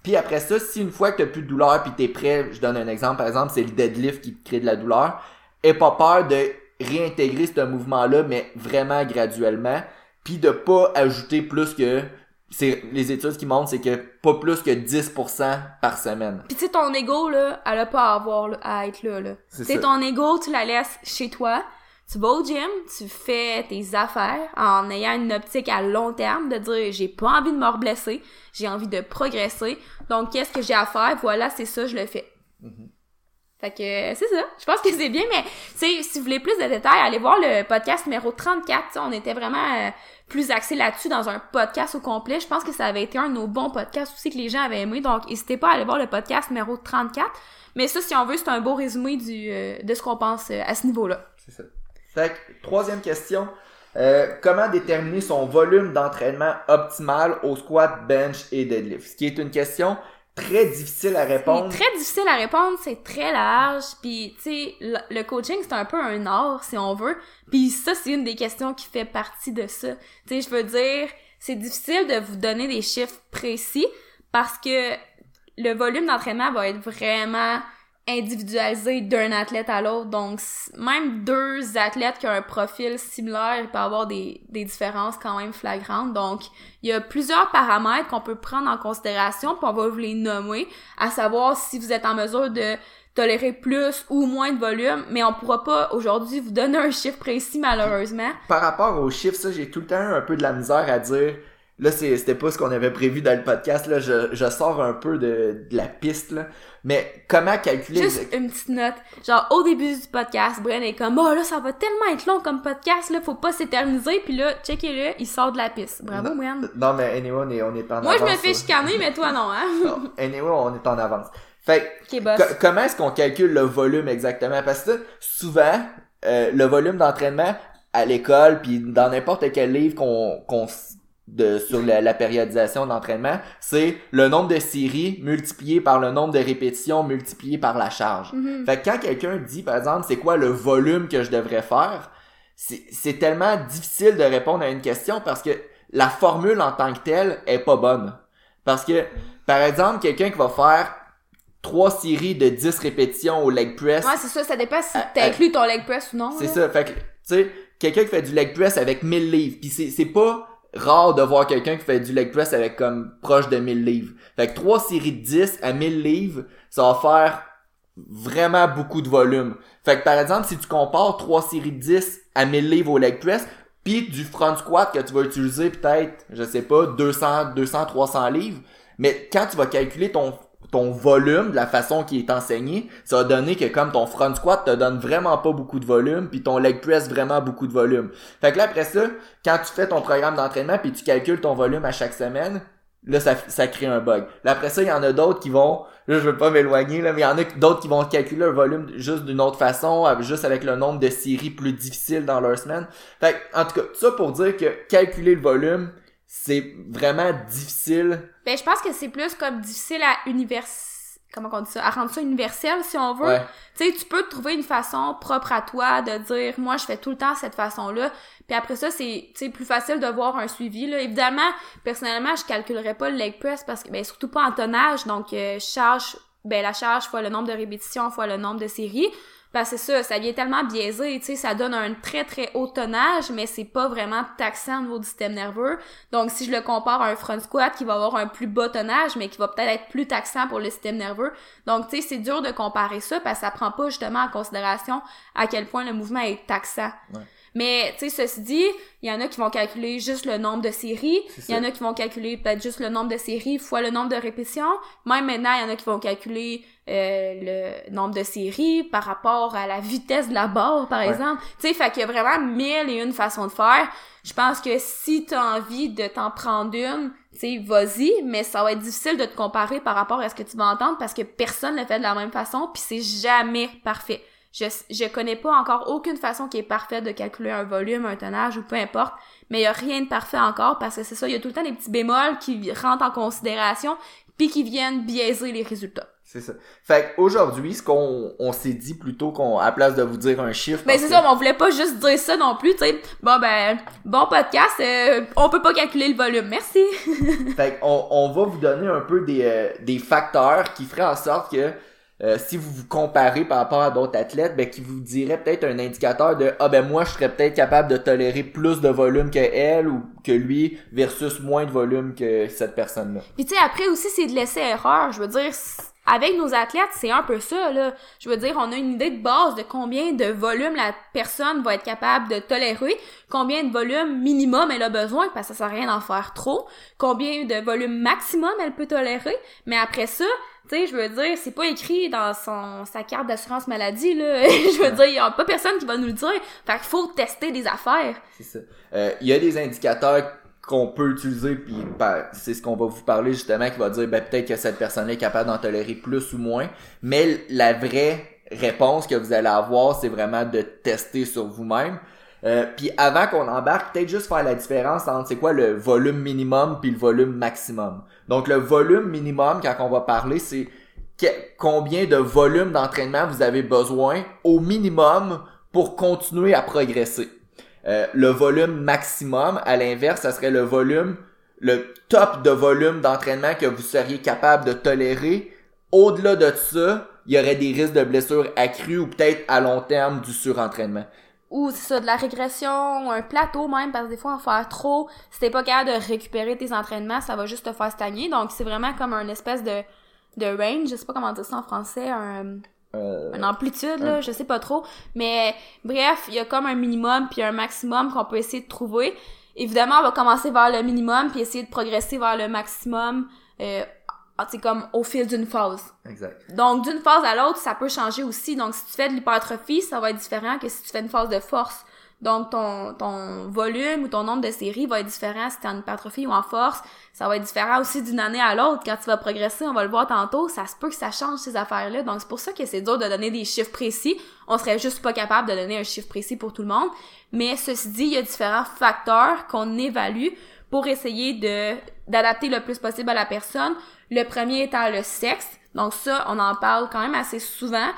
Puis après ça, si une fois que tu plus de douleur puis es prêt, je donne un exemple, par exemple, c'est le deadlift qui te crée de la douleur, aie pas peur de réintégrer ce mouvement-là, mais vraiment graduellement, puis de pas ajouter plus que c'est les études qui montrent c'est que pas plus que 10% par semaine. Puis tu sais ton ego là, elle a pas à avoir là, à être là là. C'est ton ego, tu la laisses chez toi. Tu vas au gym, tu fais tes affaires en ayant une optique à long terme de dire j'ai pas envie de me reblesser, j'ai envie de progresser. Donc qu'est-ce que j'ai à faire? Voilà, c'est ça, je le fais. Mm-hmm. Fait que c'est ça. Je pense que c'est bien, mais si vous voulez plus de détails, allez voir le podcast numéro 34. on était vraiment euh, plus axé là-dessus dans un podcast au complet. Je pense que ça avait été un de nos bons podcasts aussi que les gens avaient aimé. Donc, n'hésitez pas à aller voir le podcast numéro 34. Mais ça, si on veut, c'est un beau résumé du, euh, de ce qu'on pense euh, à ce niveau-là. C'est ça. Fait que, troisième question. Comment déterminer son volume d'entraînement optimal au squat, bench et deadlift? Ce qui est une question très difficile à répondre. très difficile à répondre, c'est très large, puis tu sais le, coaching c'est un peu un art si on veut. Puis ça c'est une des questions qui fait partie de ça. Tu sais je veux dire, c'est difficile de vous donner des chiffres précis parce que le volume d'entraînement va être vraiment individualisé d'un athlète à l'autre. Donc, même deux athlètes qui ont un profil similaire, il peut avoir des, des différences quand même flagrantes. Donc, il y a plusieurs paramètres qu'on peut prendre en considération, puis on va vous les nommer, à savoir si vous êtes en mesure de tolérer plus ou moins de volume, mais on pourra pas aujourd'hui vous donner un chiffre précis malheureusement. Par rapport aux chiffres, ça j'ai tout le temps un peu de la misère à dire là c'était pas ce qu'on avait prévu dans le podcast, là, je, je sors un peu de, de la piste, là. Mais comment calculer... Juste une petite note. Genre, au début du podcast, Brian est comme, oh là, ça va tellement être long comme podcast, là, faut pas s'éterniser. Puis là, checkez-le, il sort de la piste. Bravo, Brian. Non, mais anyway, on est, on est en Moi, je me avance, fais chicaner, mais toi, non, hein? <laughs> Non, Anyway, on est en avance. Fait que, ok, boss. co- comment est-ce qu'on calcule le volume exactement? Parce que souvent, euh, le volume d'entraînement à l'école, puis dans n'importe quel livre qu'on qu'on de sur la, la périodisation d'entraînement, c'est le nombre de séries multiplié par le nombre de répétitions multiplié par la charge. Mhm. Fait que quand quelqu'un dit, par exemple, c'est quoi le volume que je devrais faire, c'est c'est tellement difficile de répondre à une question parce que la formule en tant que telle est pas bonne. Parce que, par exemple, quelqu'un qui va faire trois séries de 10 répétitions au leg press, Ouais, c'est ça, ça dépend si Ah, ah. t'inclus ton leg press ou non. c'est ça. Fait que, tu sais, quelqu'un qui fait du leg press avec 1000 livres, puis c'est c'est pas rare de voir quelqu'un qui fait du leg press avec comme proche de 1000 livres. Fait que trois séries de 10 à 1000 livres, ça va faire vraiment beaucoup de volume. Fait que par exemple, si tu compares trois séries de 10 à 1000 livres au leg press, puis du front squat que tu vas utiliser peut-être, je sais pas, 200, 200, 300 livres, mais quand tu vas calculer ton ton volume de la façon qui est enseigné, ça va donner que comme ton front squat te donne vraiment pas beaucoup de volume, puis ton leg press vraiment beaucoup de volume. Fait que là après ça, quand tu fais ton programme d'entraînement puis tu calcules ton volume à chaque semaine, là ça, ça crée un bug. Là après ça, il y en a d'autres qui vont, là je veux pas m'éloigner là, mais il y en a d'autres qui vont calculer le volume juste d'une autre façon, juste avec le nombre de séries plus difficiles dans leur semaine. Fait que, en tout cas, tout ça pour dire que calculer le volume, c'est vraiment difficile. Ben, je pense que c'est plus comme difficile à univers... Comment on dit ça? À rendre ça universel, si on veut. Ouais. Tu sais, tu peux trouver une façon propre à toi de dire, moi, je fais tout le temps cette façon-là. Puis après ça, c'est, tu sais, plus facile de voir un suivi, là. Évidemment, personnellement, je calculerais pas le leg press parce que, ben, surtout pas en tonnage. Donc, euh, charge, ben, la charge fois le nombre de répétitions fois le nombre de séries. Parce que c'est ça, ça vient tellement biaisé, tu sais, ça donne un très très haut tonnage, mais c'est pas vraiment taxant au niveau du système nerveux. Donc, si je le compare à un front squat qui va avoir un plus bas tonnage, mais qui va peut-être être plus taxant pour le système nerveux. Donc, tu sais, c'est dur de comparer ça parce que ça prend pas justement en considération à quel point le mouvement est taxant. Ouais. Mais, tu sais, ceci dit, il y en a qui vont calculer juste le nombre de séries. Il y en a qui vont calculer peut-être juste le nombre de séries fois le nombre de répétitions. Même maintenant, il y en a qui vont calculer euh, le nombre de séries par rapport à la vitesse de la barre, par Ouais. exemple. Tu sais, fait qu'il y a vraiment mille et une façons de faire. Je pense que si t'as envie de t'en prendre une, tu sais, vas-y, mais ça va être difficile de te comparer par rapport à ce que tu vas entendre parce que personne ne le fait de la même façon, puis c'est jamais parfait. Je, je connais pas encore aucune façon qui est parfaite de calculer un volume, un tonnage ou peu importe, mais il y a rien de parfait encore parce que c'est ça, il y a tout le temps des petits bémols qui rentrent en considération puis qui viennent biaiser les résultats. C'est ça. Fait qu'aujourd'hui, ce qu'on on s'est dit plutôt qu'on, à place de vous dire un chiffre. Ben parce c'est que- ça, mais on voulait pas juste dire ça non plus, tu sais. Bon ben, bon podcast, euh, on peut pas calculer le volume, merci. <laughs> Fait qu'on on va vous donner un peu des, euh, des facteurs qui feraient en sorte que euh, si vous vous comparez par rapport à d'autres athlètes, ben qui vous dirait peut-être un indicateur de ah ben moi je serais peut-être capable de tolérer plus de volume que elle ou que lui versus moins de volume que cette personne-là. Puis tu sais, après aussi, c'est de laisser erreur. Je veux dire, avec nos athlètes, c'est un peu ça, là. Je veux dire, on a une idée de base de combien de volume la personne va être capable de tolérer, combien de volume minimum elle a besoin, parce que ça sert à rien d'en faire trop, combien de volume maximum elle peut tolérer, mais après ça, tu sais, je veux dire, c'est pas écrit dans son sa carte d'assurance maladie, là. <laughs> je veux dire, y a pas personne qui va nous le dire. Fait qu'il faut tester des affaires. C'est ça. Euh, Il y a des indicateurs qu'on peut utiliser puis ben, c'est ce qu'on va vous parler justement qui va dire ben peut-être que cette personne est capable d'en tolérer plus ou moins. Mais la vraie réponse que vous allez avoir c'est vraiment de tester sur vous-même. Euh, puis avant qu'on embarque peut-être juste faire la différence entre c'est quoi le volume minimum puis le volume maximum. Donc le volume minimum quand on va parler c'est combien de volume d'entraînement vous avez besoin au minimum pour continuer à progresser euh, le volume maximum, à l'inverse, ça serait le volume, le top de volume d'entraînement que vous seriez capable de tolérer. Au-delà de ça, il y aurait des risques de blessures accrues ou peut-être à long terme du surentraînement. ou c'est ça, de la régression, un plateau même, parce que des fois, en faire trop, si t'es pas capable de récupérer tes entraînements, ça va juste te faire stagner. Donc, c'est vraiment comme un espèce de, de range, je sais pas comment dire ça en français, un, Euh, une amplitude, là, je sais pas trop. Mais bref, il y a comme un minimum puis un maximum qu'on peut essayer de trouver. évidemment, on va commencer vers le minimum puis essayer de progresser vers le maximum. Euh, c'est comme au fil d'une phase. Exact. Donc, d'une phase à l'autre, ça peut changer aussi. Donc, si tu fais de l'hypertrophie, ça va être différent que si tu fais une phase de force. Donc, ton, ton volume ou ton nombre de séries va être différent si t'es en hypertrophie ou en force. Ça va être différent aussi d'une année à l'autre. Quand tu vas progresser, on va le voir tantôt, ça se peut que ça change ces affaires-là. Donc, c'est pour ça que c'est dur de donner des chiffres précis. On serait juste pas capable de donner un chiffre précis pour tout le monde. Mais ceci dit, il y a différents facteurs qu'on évalue pour essayer de d'adapter le plus possible à la personne. Le premier étant le sexe. Donc ça, on en parle quand même assez souvent.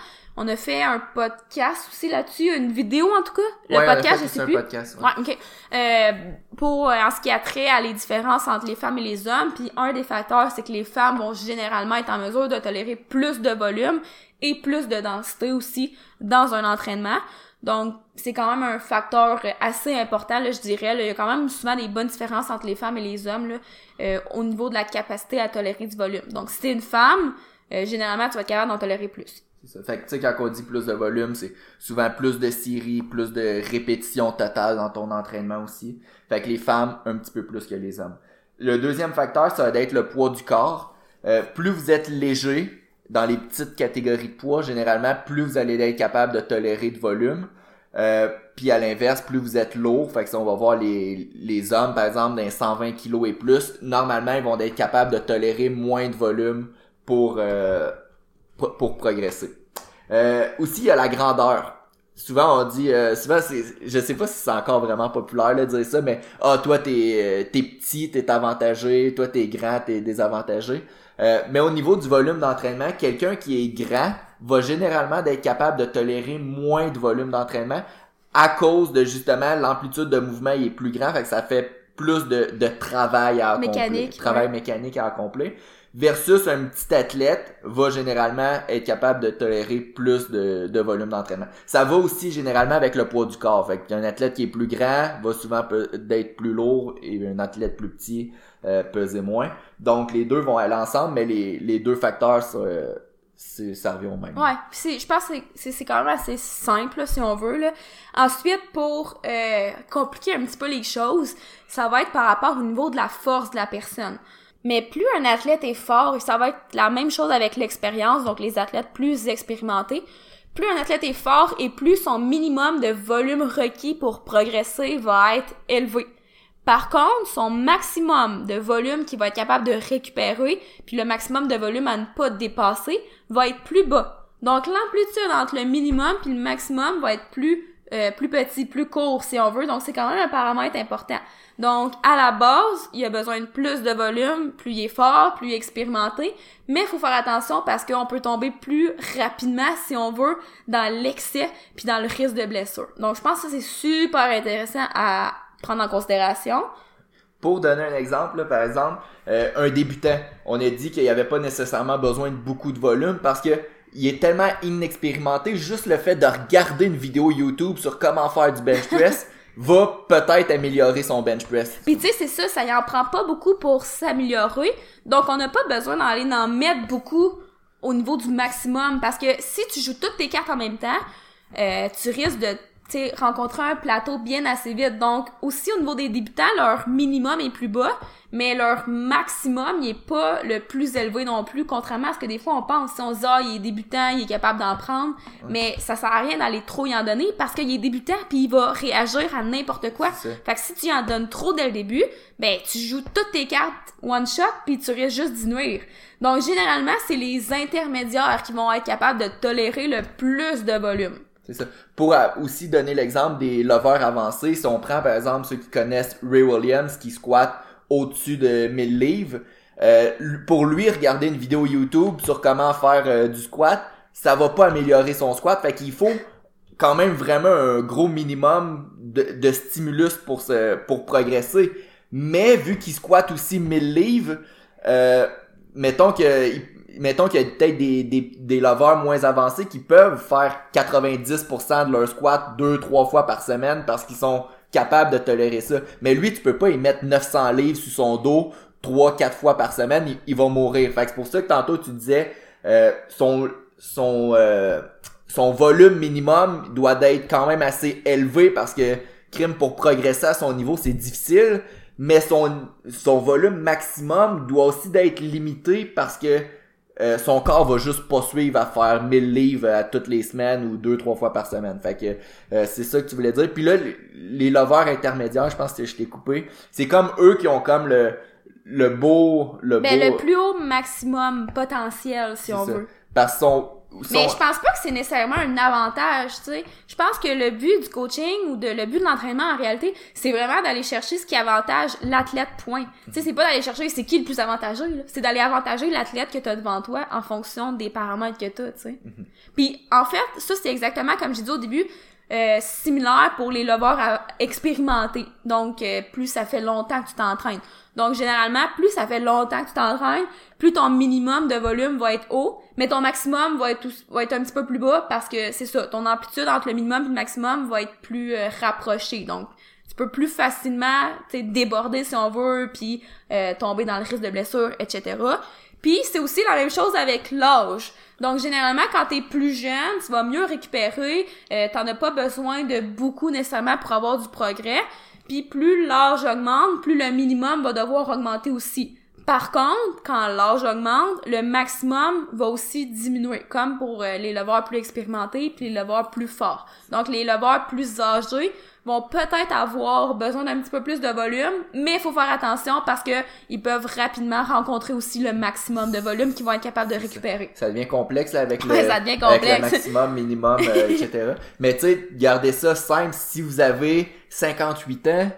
On a fait un podcast aussi là-dessus, une vidéo en tout cas. Le Ouais, on a podcast, fait je sais un plus. podcast, ouais. Ouais, ok. Euh, pour euh, en ce qui a trait à les différences entre les femmes et les hommes, puis un des facteurs, c'est que les femmes vont généralement être en mesure de tolérer plus de volume et plus de densité aussi dans un entraînement. Donc, c'est quand même un facteur assez important, là, je dirais. là. Il y a quand même souvent des bonnes différences entre les femmes et les hommes là, euh, au niveau de la capacité à tolérer du volume. Donc, si t'es une femme, euh, généralement, tu vas être capable d'en tolérer plus. Ça. Fait que, tu sais, quand on dit plus de volume, c'est souvent plus de séries, plus de répétitions totales dans ton entraînement aussi. Fait que les femmes, un petit peu plus que les hommes. Le deuxième facteur, ça va être le poids du corps. Euh, plus vous êtes léger, dans les petites catégories de poids, généralement, plus vous allez être capable de tolérer de volume. Euh, puis à l'inverse, plus vous êtes lourd, fait que si on va voir les, les hommes, par exemple, d'un 120 kg et plus, normalement, ils vont être capables de tolérer moins de volume pour, euh, pour, pour progresser. Euh, aussi, il y a la grandeur. Souvent, on dit, euh, souvent, c'est, je sais pas si c'est encore vraiment populaire là, de dire ça, mais ah, toi, t'es, euh, t'es petit, t'es avantagé, toi, t'es grand, t'es désavantagé. Euh, mais au niveau du volume d'entraînement, quelqu'un qui est grand va généralement d'être capable de tolérer moins de volume d'entraînement à cause de justement l'amplitude de mouvement il est plus grand, fait que ça fait plus de, de travail à accomplir. Mécanique, Travail ouais. mécanique à accomplir. Versus un petit athlète va généralement être capable de tolérer plus de, volume d'entraînement. Ça va aussi généralement avec le poids du corps. Fait qu'un athlète qui est plus grand va souvent d'être plus lourd et un athlète plus petit euh, peser moins. Donc les deux vont aller ensemble, mais les, deux facteurs, euh, ça au même. Ouais, je pense que c'est quand même assez simple, là, si on veut, là. Ensuite, pour euh, compliquer un petit peu les choses, ça va être par rapport au niveau de la force de la personne. Mais plus un athlète est fort, et ça va être la même chose avec l'expérience, donc les athlètes plus expérimentés, plus un athlète est fort et plus son minimum de volume requis pour progresser va être élevé. Par contre, son maximum de volume qu'il va être capable de récupérer, puis le maximum de volume à ne pas dépasser, va être plus bas. Donc l'amplitude entre le minimum puis le maximum va être plus euh, plus petit, plus court si on veut. Donc c'est quand même un paramètre important. Donc à la base, il y a besoin de plus de volume, plus il est fort, plus il est expérimenté, mais il faut faire attention parce qu'on peut tomber plus rapidement si on veut dans l'excès puis dans le risque de blessure. Donc je pense que c'est super intéressant à prendre en considération. Pour donner un exemple, là, par exemple, euh, un débutant, on a dit qu'il n'y avait pas nécessairement besoin de beaucoup de volume parce que il est tellement inexpérimenté, juste le fait de regarder une vidéo YouTube sur comment faire du bench press <laughs> va peut-être améliorer son bench press. Puis tu sais, c'est ça, ça y en prend pas beaucoup pour s'améliorer. Donc on n'a pas besoin d'aller en mettre beaucoup au niveau du maximum parce que si tu joues toutes tes cartes en même temps, euh, tu risques de sais, rencontrer un plateau bien assez vite. Donc aussi au niveau des débutants, leur minimum est plus bas, mais leur maximum il est pas le plus élevé non plus, contrairement à ce que des fois on pense. Si on se dit ah il est débutant, il est capable d'en prendre, mais ça sert à rien d'aller trop y en donner parce qu'il est débutant puis il va réagir à n'importe quoi. Fait que si tu en donnes trop dès le début, ben tu joues toutes tes cartes one shot puis tu risques juste d'y nuire. Donc généralement, c'est les intermédiaires qui vont être capables de tolérer le plus de volume. Ça. Pour euh, aussi donner l'exemple des lovers avancés, si on prend par exemple ceux qui connaissent Ray Williams qui squatte au-dessus de 1000 livres, euh, pour lui regarder une vidéo YouTube sur comment faire euh, du squat, ça va pas améliorer son squat, fait qu'il faut quand même vraiment un gros minimum de, de stimulus pour se pour progresser. Mais vu qu'il squatte aussi 1000 livres, euh, mettons que mettons qu'il y a peut-être des, des, des lovers moins avancés qui peuvent faire 90% de leur squat deux, trois fois par semaine parce qu'ils sont capables de tolérer ça. Mais lui, tu peux pas y mettre 900 livres sur son dos trois, quatre fois par semaine, il, il va mourir. Fait que c'est pour ça que tantôt tu disais euh, son son euh, son volume minimum doit être quand même assez élevé parce que crime pour progresser à son niveau, c'est difficile, mais son, son volume maximum doit aussi d'être limité parce que euh, son corps va juste pas suivre à faire 1000 livres à toutes les semaines ou deux trois fois par semaine. Fait que euh, c'est ça que tu voulais dire. Puis là les lovers intermédiaires, je pense que je t'ai coupé. C'est comme eux qui ont comme le le beau le Ben, beau le plus haut maximum potentiel, si on ça. veut. parce que Mais je pense pas que c'est nécessairement un avantage, tu sais. Je pense que le but du coaching ou de le but de l'entraînement en réalité, c'est vraiment d'aller chercher ce qui avantage l'athlète point. Tu sais, c'est pas d'aller chercher c'est qui le plus avantageux, là. C'est d'aller avantager l'athlète que t'as devant toi en fonction des paramètres que t'as, tu sais. Puis en fait, ça c'est exactement comme j'ai dit au début, euh, similaire pour les lovers à- expérimentés. Donc euh, plus ça fait longtemps que tu t'entraînes. Donc généralement, plus ça fait longtemps que tu t'entraînes, plus ton minimum de volume va être haut, mais ton maximum va être va être un petit peu plus bas parce que c'est ça, ton amplitude entre le minimum et le maximum va être plus euh, rapprochée. Donc tu peux plus facilement déborder si on veut puis euh, tomber dans le risque de blessure, etc. Puis c'est aussi la même chose avec l'âge. Donc généralement quand t'es plus jeune, tu vas mieux récupérer, euh, t'en as pas besoin de beaucoup nécessairement pour avoir du progrès. Puis plus l'âge augmente, plus le minimum va devoir augmenter aussi. Par contre, quand l'âge augmente, le maximum va aussi diminuer, comme pour euh, les leveurs plus expérimentés puis les leveurs plus forts. Donc les leveurs plus âgés vont peut-être avoir besoin d'un petit peu plus de volume, mais il faut faire attention parce que ils peuvent rapidement rencontrer aussi le maximum de volume qu'ils vont être capables de récupérer. ça devient complexe là, avec, <laughs> le, Ouais, ça devient avec le complexe. <laughs> maximum, minimum, euh, etc. Mais tu sais, gardez ça simple. Si vous avez 58 ans,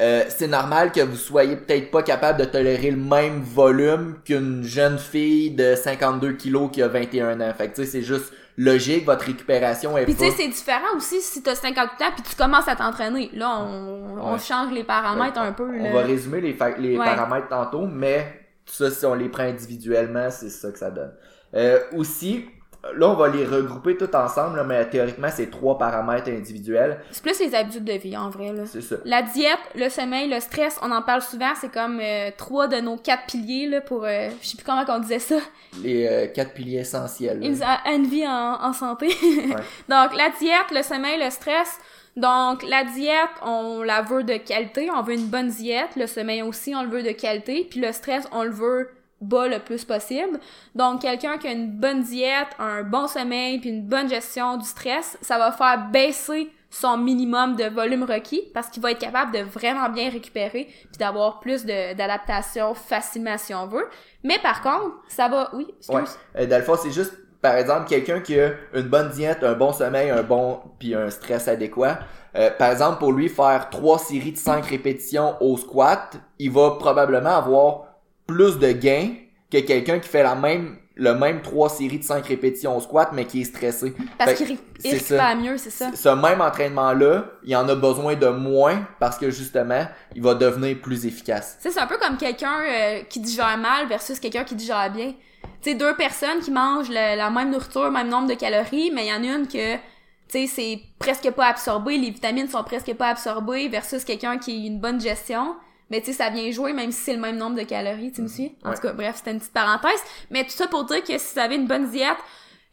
euh, c'est normal que vous soyez peut-être pas capable de tolérer le même volume qu'une jeune fille de 52 kilos qui a 21 ans. Fait que tu sais, c'est juste logique, votre récupération est Puis tu sais, c'est différent aussi si t'as 58 ans puis tu commences à t'entraîner. Là, on, on change les paramètres un peu. On va résumer les, les Ouais. paramètres tantôt, mais ça, si on les prend individuellement, c'est ça que ça donne. Euh, aussi, là, on va les regrouper tout ensemble, là, mais théoriquement, c'est trois paramètres individuels. C'est plus les habitudes de vie, en vrai. Là. C'est ça. La diète, le sommeil, le stress, on en parle souvent, c'est comme euh, trois de nos quatre piliers là, pour... euh, je sais plus comment on disait ça. Les euh, quatre piliers essentiels. là. Une, à- une vie en, en santé. <laughs> Donc, la diète, le sommeil, le stress. Donc, la diète, on la veut de qualité. On veut une bonne diète. Le sommeil aussi, on le veut de qualité. Puis le stress, on le veut bas le plus possible. Donc, quelqu'un qui a une bonne diète, un bon sommeil, puis une bonne gestion du stress, ça va faire baisser son minimum de volume requis parce qu'il va être capable de vraiment bien récupérer puis d'avoir plus d'adaptation facilement si on veut. Mais par contre, ça va... Oui, excuse. Ouais. Euh, c'est juste, par exemple, quelqu'un qui a une bonne diète, un bon sommeil, un bon, puis un stress adéquat. Euh, par exemple, pour lui, faire trois séries de cinq répétitions au squat, il va probablement avoir plus de gains que quelqu'un qui fait la même, le même trois séries de cinq répétitions au squat, mais qui est stressé. Parce qu'il que ré- c'est il ça. récupère mieux, c'est ça. Ce même entraînement-là, il en a besoin de moins parce que justement, il va devenir plus efficace. C'est un peu comme quelqu'un euh, qui digère mal versus quelqu'un qui digère bien. Tu sais, deux personnes qui mangent le- la même nourriture, même nombre de calories, mais il y en a une que, tu sais, c'est presque pas absorbé, les vitamines sont presque pas absorbées versus quelqu'un qui a une bonne gestion. Mais tu sais, ça vient jouer même si c'est le même nombre de calories, tu me suis? En Ouais. tout cas, bref, c'était une petite parenthèse. Mais tout ça pour dire que si vous avez une bonne diète,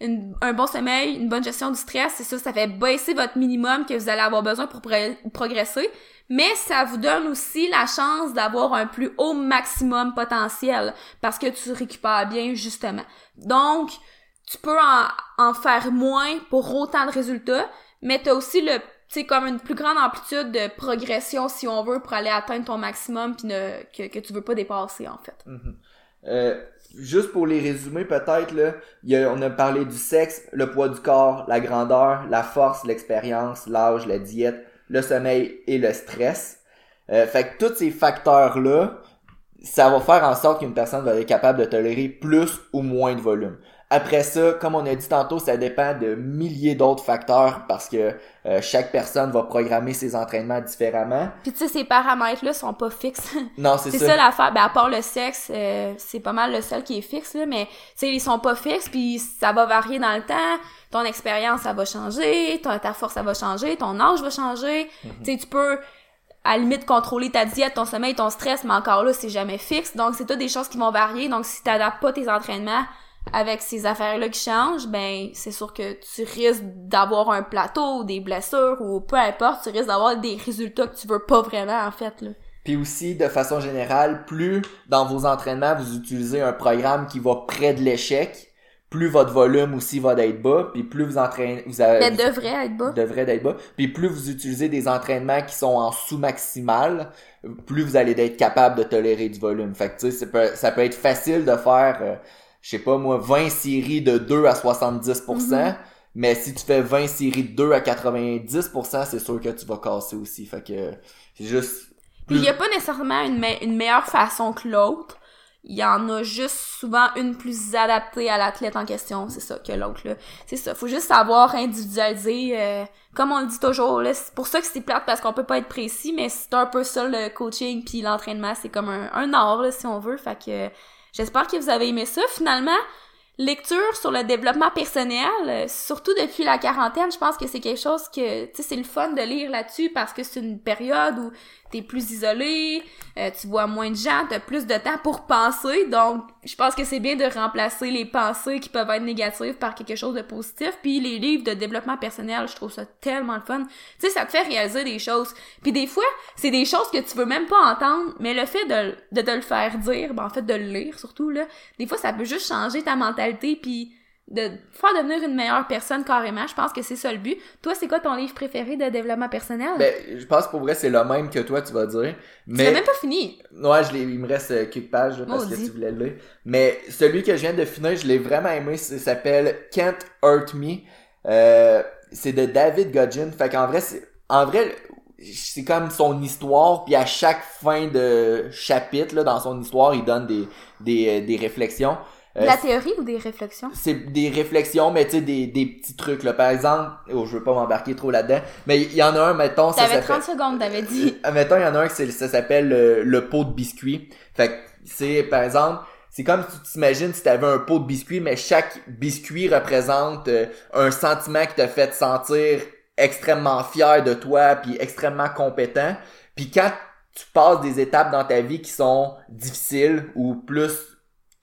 une- un bon sommeil, une bonne gestion du stress, c'est ça, ça fait baisser votre minimum que vous allez avoir besoin pour pro- progresser. Mais ça vous donne aussi la chance d'avoir un plus haut maximum potentiel parce que tu récupères bien justement. Donc, tu peux en, en faire moins pour autant de résultats, mais t'as aussi le, tu sais, comme une plus grande amplitude de progression si on veut pour aller atteindre ton maximum puis ne, que, que tu veux pas dépasser en fait. Euh, juste pour les résumer peut-être là, on a parlé du sexe, le poids du corps, la grandeur, la force, l'expérience, l'âge, la diète, le sommeil et le stress. Euh, fait que tous ces facteurs là, ça va faire en sorte qu'une personne va être capable de tolérer plus ou moins de volume. Après ça, comme on a dit tantôt, ça dépend de milliers d'autres facteurs parce que euh, chaque personne va programmer ses entraînements différemment. Puis tu sais, ces paramètres-là sont pas fixes. <laughs> Non, c'est C'est ça. ça l'affaire. Ben, à part le sexe, euh, c'est pas mal le seul qui est fixe, là, mais, tu sais, ils sont pas fixes, puis ça va varier dans le temps. Ton expérience, ça va changer. Ton, ta force, ça va changer. Ton âge va changer. Mhm. Tu sais, tu peux, à la limite, contrôler ta diète, ton sommeil, ton stress, mais encore là, c'est jamais fixe. Donc, c'est toutes des choses qui vont varier. Donc, si t'adaptes pas tes entraînements avec ces affaires-là qui changent, ben c'est sûr que tu risques d'avoir un plateau, des blessures ou peu importe, tu risques d'avoir des résultats que tu veux pas vraiment en fait là. Puis aussi, de façon générale, plus dans vos entraînements, vous utilisez un programme qui va près de l'échec, plus votre volume aussi va d'être bas, puis plus vous entraînez, vous avez, Mais devrait être bas. devrait d'être bas, puis plus vous utilisez des entraînements qui sont en sous-maximal, plus vous allez être capable de tolérer du volume. Fait que tu sais, ça peut, ça peut être facile de faire, euh, je sais pas moi, 20 séries de 2 à 70%, Mhm. mais si tu fais 20 séries de 2 à 90%, c'est sûr que tu vas casser aussi. Fait que c'est juste... Puis il y a pas nécessairement une, me- une meilleure façon que l'autre. Il y en a juste souvent une plus adaptée à l'athlète en question, c'est ça, que l'autre, là. C'est ça. Faut juste savoir individualiser, euh, comme on le dit toujours, là. C'est pour ça que c'est plate parce qu'on peut pas être précis, mais c'est un peu ça, le coaching puis l'entraînement. C'est comme un, un art, là, si on veut. Fait que, j'espère que vous avez aimé ça. Finalement, lecture sur le développement personnel, euh, surtout depuis la quarantaine, je pense que c'est quelque chose que, tu sais, c'est le fun de lire là-dessus parce que c'est une période où t'es plus isolé, euh, tu vois moins de gens, t'as plus de temps pour penser, donc je pense que c'est bien de remplacer les pensées qui peuvent être négatives par quelque chose de positif, puis les livres de développement personnel, je trouve ça tellement le fun. Tu sais, ça te fait réaliser des choses, puis des fois, c'est des choses que tu veux même pas entendre, mais le fait de, de te le faire dire, ben en fait de le lire surtout, là, des fois ça peut juste changer ta mentalité, puis de faire devenir une meilleure personne carrément, je pense que c'est ça le but. Toi, c'est quoi ton livre préféré de développement personnel? Ben, je pense pour vrai c'est le même que toi tu vas dire. Mais même pas fini. ouais, je il me reste euh, quelques pages là, parce que tu voulais le lire. Mais celui que je viens de finir, je l'ai vraiment aimé. Ça s'appelle Can't Hurt Me. Euh, c'est de David Godgin. Fait qu'en vrai, c'est en vrai c'est comme son histoire. Puis à chaque fin de chapitre là, dans son histoire, il donne des des, euh, des réflexions. De Euh, la théorie ou des réflexions? c'est des réflexions, mais tu sais, des, des petits trucs, là. Par exemple, oh, je veux pas m'embarquer trop là-dedans, mais il y en a un, mettons, ça T'avais s'appelle... 30 secondes, t'avais dit. <laughs> Euh, mettons, il y en a un, que ça s'appelle le, le pot de biscuits. Fait que c'est, par exemple, c'est comme si tu t'imagines si t'avais un pot de biscuits, mais chaque biscuit représente euh, un sentiment qui t'a fait te sentir extrêmement fier de toi, puis extrêmement compétent. Puis quand tu passes des étapes dans ta vie qui sont difficiles ou plus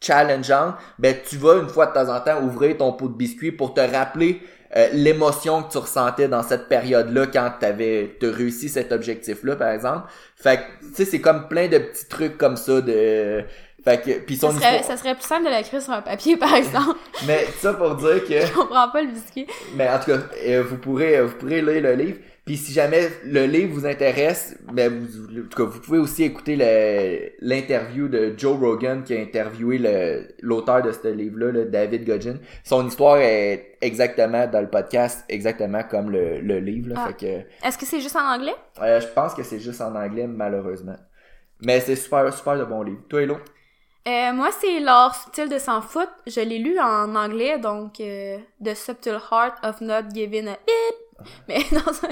challengeantes, ben tu vas une fois de temps en temps ouvrir ton pot de biscuits pour te rappeler euh, l'émotion que tu ressentais dans cette période-là quand t'avais t'as réussi cet objectif-là, par exemple. Fait que, tu sais, c'est comme plein de petits trucs comme ça de... Fait que, puis son Ça serait, histoire... ça serait plus simple de l'écrire sur un papier, par exemple. <laughs> Mais ça pour dire que... Je comprends pas le biscuit. Mais en tout cas, euh, vous pourrez, vous pourrez lire le livre. Puis si jamais le livre vous intéresse, ben vous, en tout cas, vous pouvez aussi écouter l'interview de Joe Rogan qui a interviewé le- l'auteur de ce livre-là, le David Godgin. Son histoire est exactement dans le podcast, exactement comme le, le livre. Là, Ah. Fait que Est-ce que c'est juste en anglais? euh, je pense que c'est juste en anglais malheureusement. Mais c'est super, super de bon livre. Toi, Hello? Euh, moi, c'est L'art subtil de s'en foutre. Je l'ai lu en anglais, donc euh, The Subtle Heart of Not Giving a Bip. Mais <laughs> non, ça...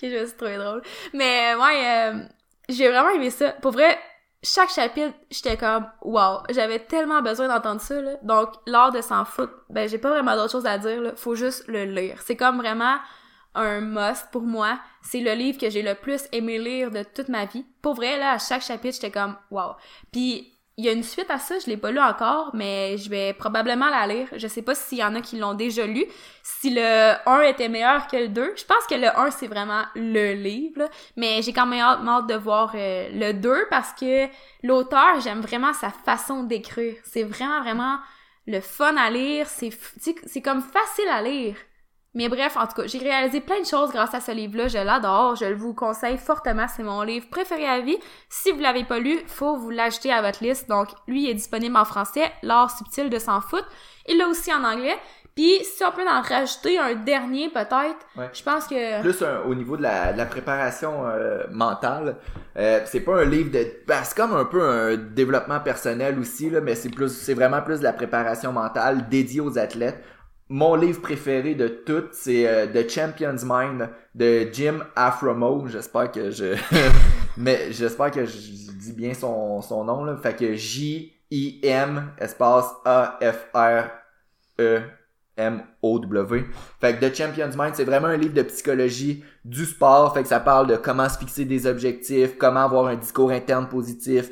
que je me suis trouvé drôle. Mais ouais, euh, j'ai vraiment aimé ça. Pour vrai, chaque chapitre, j'étais comme wow, j'avais tellement besoin d'entendre ça là. Donc l'art de s'en foutre, ben j'ai pas vraiment d'autre chose à dire là, faut juste le lire. C'est comme vraiment un must pour moi. C'est le livre que j'ai le plus aimé lire de toute ma vie. Pour vrai là, à chaque chapitre, j'étais comme wow. Puis il y a une suite à ça, je l'ai pas lu encore, mais je vais probablement la lire. Je sais pas s'il y en a qui l'ont déjà lu. Si le 1 était meilleur que le 2, je pense que le 1 c'est vraiment le livre, mais j'ai quand même hâte, de voir euh, le 2 parce que l'auteur, j'aime vraiment sa façon d'écrire. C'est vraiment vraiment le fun à lire, c'est c'est comme facile à lire. Mais bref, en tout cas, j'ai réalisé plein de choses grâce à ce livre-là. Je l'adore, je le vous conseille fortement. C'est mon livre préféré à vie. Si vous l'avez pas lu, faut vous l'ajouter à votre liste. Donc, lui est disponible en français, L'art subtil de s'en foutre. Il l'a aussi en anglais. Puis, si on peut en rajouter un dernier, peut-être, Ouais. je pense que... plus un- au niveau de la, de la préparation euh, mentale. Euh, c'est pas un livre de. ben, c'est comme un peu un développement personnel aussi, là, mais c'est plus c'est vraiment plus de la préparation mentale dédiée aux athlètes. Mon livre préféré de toutes, c'est euh, The Champion's Mind de Jim Afromo. J'espère que je. <laughs> mais j'espère que je dis bien son, son nom. Là. Fait que J-I-M espace A-F-R-E. M-O-W. Fait que The Champion's Mind, c'est vraiment un livre de psychologie du sport. Fait que ça parle de comment se fixer des objectifs, comment avoir un discours interne positif,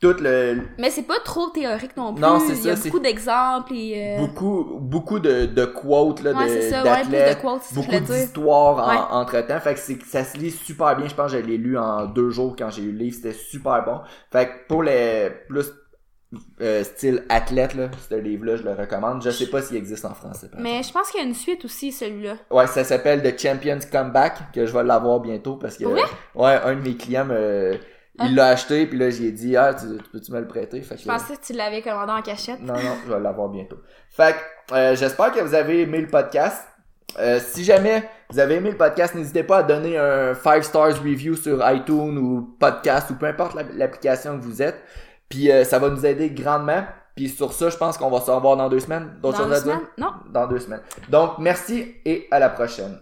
tout le Mais c'est pas trop théorique non plus. Non, c'est Il y a ça, beaucoup d'exemples et... euh, beaucoup beaucoup de, de quotes là Ouais, de ça, ouais, plus de quotes, beaucoup d'histoires en- Ouais. entre temps fait que ça se lit super bien je pense que je l'ai lu en deux jours quand j'ai eu le livre c'était super bon fait que pour les plus euh, style athlète là ce livre là je le recommande je sais pas s'il existe en français Mais je pense qu'il y a une suite aussi, celui-là. Ouais, ça s'appelle The Champions Comeback, que je vais l'avoir bientôt parce que vrai? ouais, un de mes clients me. Il l'a acheté puis là j'ai dit ah tu, tu peux-tu me le prêter? Fait que Je pensais que tu l'avais commandé en cachette. non non, je vais l'avoir bientôt. Fait que euh, j'espère que vous avez aimé le podcast. Euh, si jamais vous avez aimé le podcast, n'hésitez pas à donner un 5 stars review sur iTunes ou podcast ou peu importe la- l'application que vous êtes. Puis euh, ça va nous aider grandement. Puis sur ça, je pense qu'on va se revoir dans deux semaines. D'autres Dans deux semaines? Non. Dans deux semaines. Donc merci et à la prochaine.